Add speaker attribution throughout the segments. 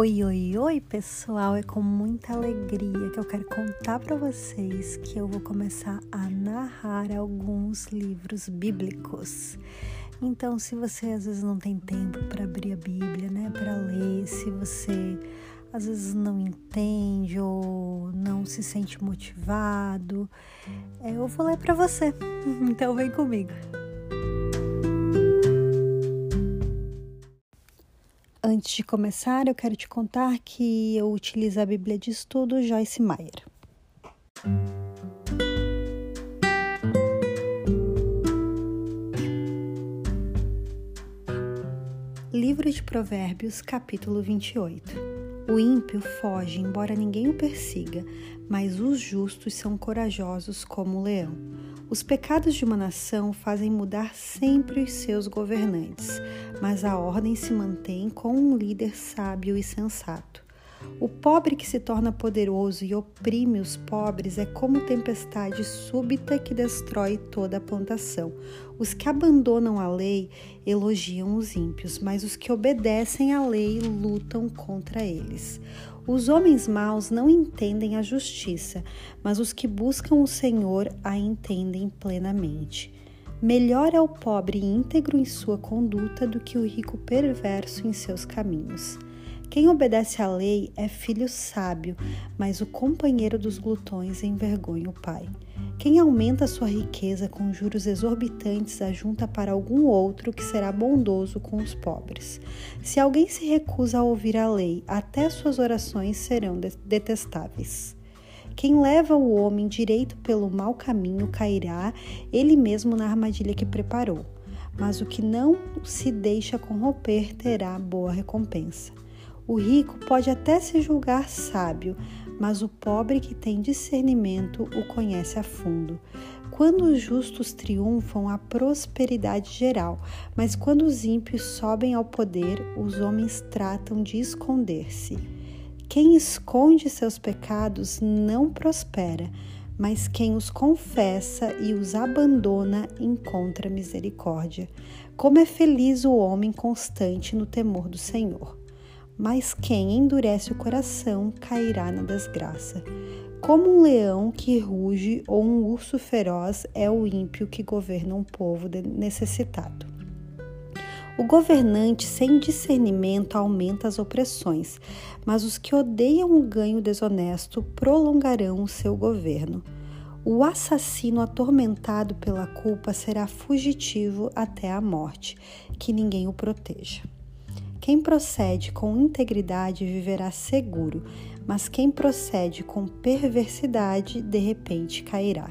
Speaker 1: Oi, oi, oi, pessoal! É com muita alegria que eu quero contar para vocês que eu vou começar a narrar alguns livros bíblicos. Então, se você às vezes não tem tempo para abrir a Bíblia, né, para ler, se você às vezes não entende ou não se sente motivado, é, eu vou ler para você. Então, vem comigo. Antes de começar, eu quero te contar que eu utilizo a Bíblia de Estudo Joyce Meyer. Livro de Provérbios, capítulo 28. O ímpio foge, embora ninguém o persiga, mas os justos são corajosos como o leão. Os pecados de uma nação fazem mudar sempre os seus governantes, mas a ordem se mantém com um líder sábio e sensato. O pobre que se torna poderoso e oprime os pobres é como tempestade súbita que destrói toda a plantação. Os que abandonam a lei elogiam os ímpios, mas os que obedecem à lei lutam contra eles. Os homens maus não entendem a justiça, mas os que buscam o Senhor a entendem plenamente. Melhor é o pobre íntegro em sua conduta do que o rico perverso em seus caminhos. Quem obedece à lei é filho sábio, mas o companheiro dos glutões envergonha o pai. Quem aumenta sua riqueza com juros exorbitantes ajunta para algum outro que será bondoso com os pobres. Se alguém se recusa a ouvir a lei, até suas orações serão detestáveis. Quem leva o homem direito pelo mau caminho cairá ele mesmo na armadilha que preparou, mas o que não se deixa corromper terá boa recompensa. O rico pode até se julgar sábio, mas o pobre que tem discernimento o conhece a fundo. Quando os justos triunfam, há prosperidade geral, mas quando os ímpios sobem ao poder, os homens tratam de esconder-se. Quem esconde seus pecados não prospera, mas quem os confessa e os abandona encontra misericórdia. Como é feliz o homem constante no temor do Senhor mas quem endurece o coração cairá na desgraça. Como um leão que ruge ou um urso feroz é o ímpio que governa um povo necessitado. O governante sem discernimento aumenta as opressões, mas os que odeiam o ganho desonesto prolongarão o seu governo. O assassino atormentado pela culpa será fugitivo até a morte, que ninguém o proteja. Quem procede com integridade viverá seguro, mas quem procede com perversidade de repente cairá.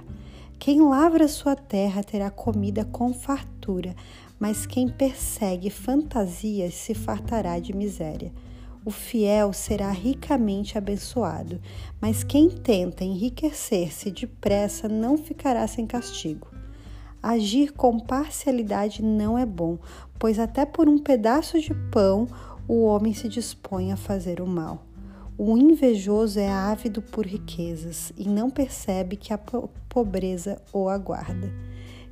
Speaker 1: Quem lavra sua terra terá comida com fartura, mas quem persegue fantasias se fartará de miséria. O fiel será ricamente abençoado, mas quem tenta enriquecer-se depressa não ficará sem castigo. Agir com parcialidade não é bom, pois até por um pedaço de pão o homem se dispõe a fazer o mal. O invejoso é ávido por riquezas e não percebe que a pobreza o aguarda.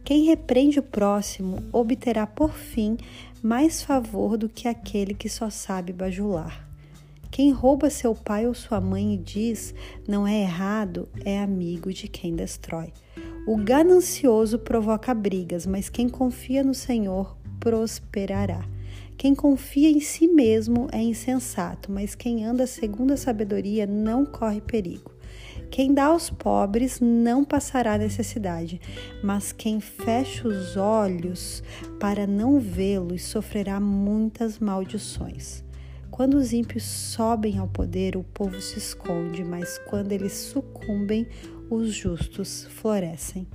Speaker 1: Quem repreende o próximo obterá por fim mais favor do que aquele que só sabe bajular. Quem rouba seu pai ou sua mãe e diz não é errado é amigo de quem destrói. O ganancioso provoca brigas, mas quem confia no Senhor prosperará. Quem confia em si mesmo é insensato, mas quem anda segundo a sabedoria não corre perigo. Quem dá aos pobres não passará necessidade, mas quem fecha os olhos para não vê-los sofrerá muitas maldições. Quando os ímpios sobem ao poder, o povo se esconde, mas quando eles sucumbem, os justos florescem.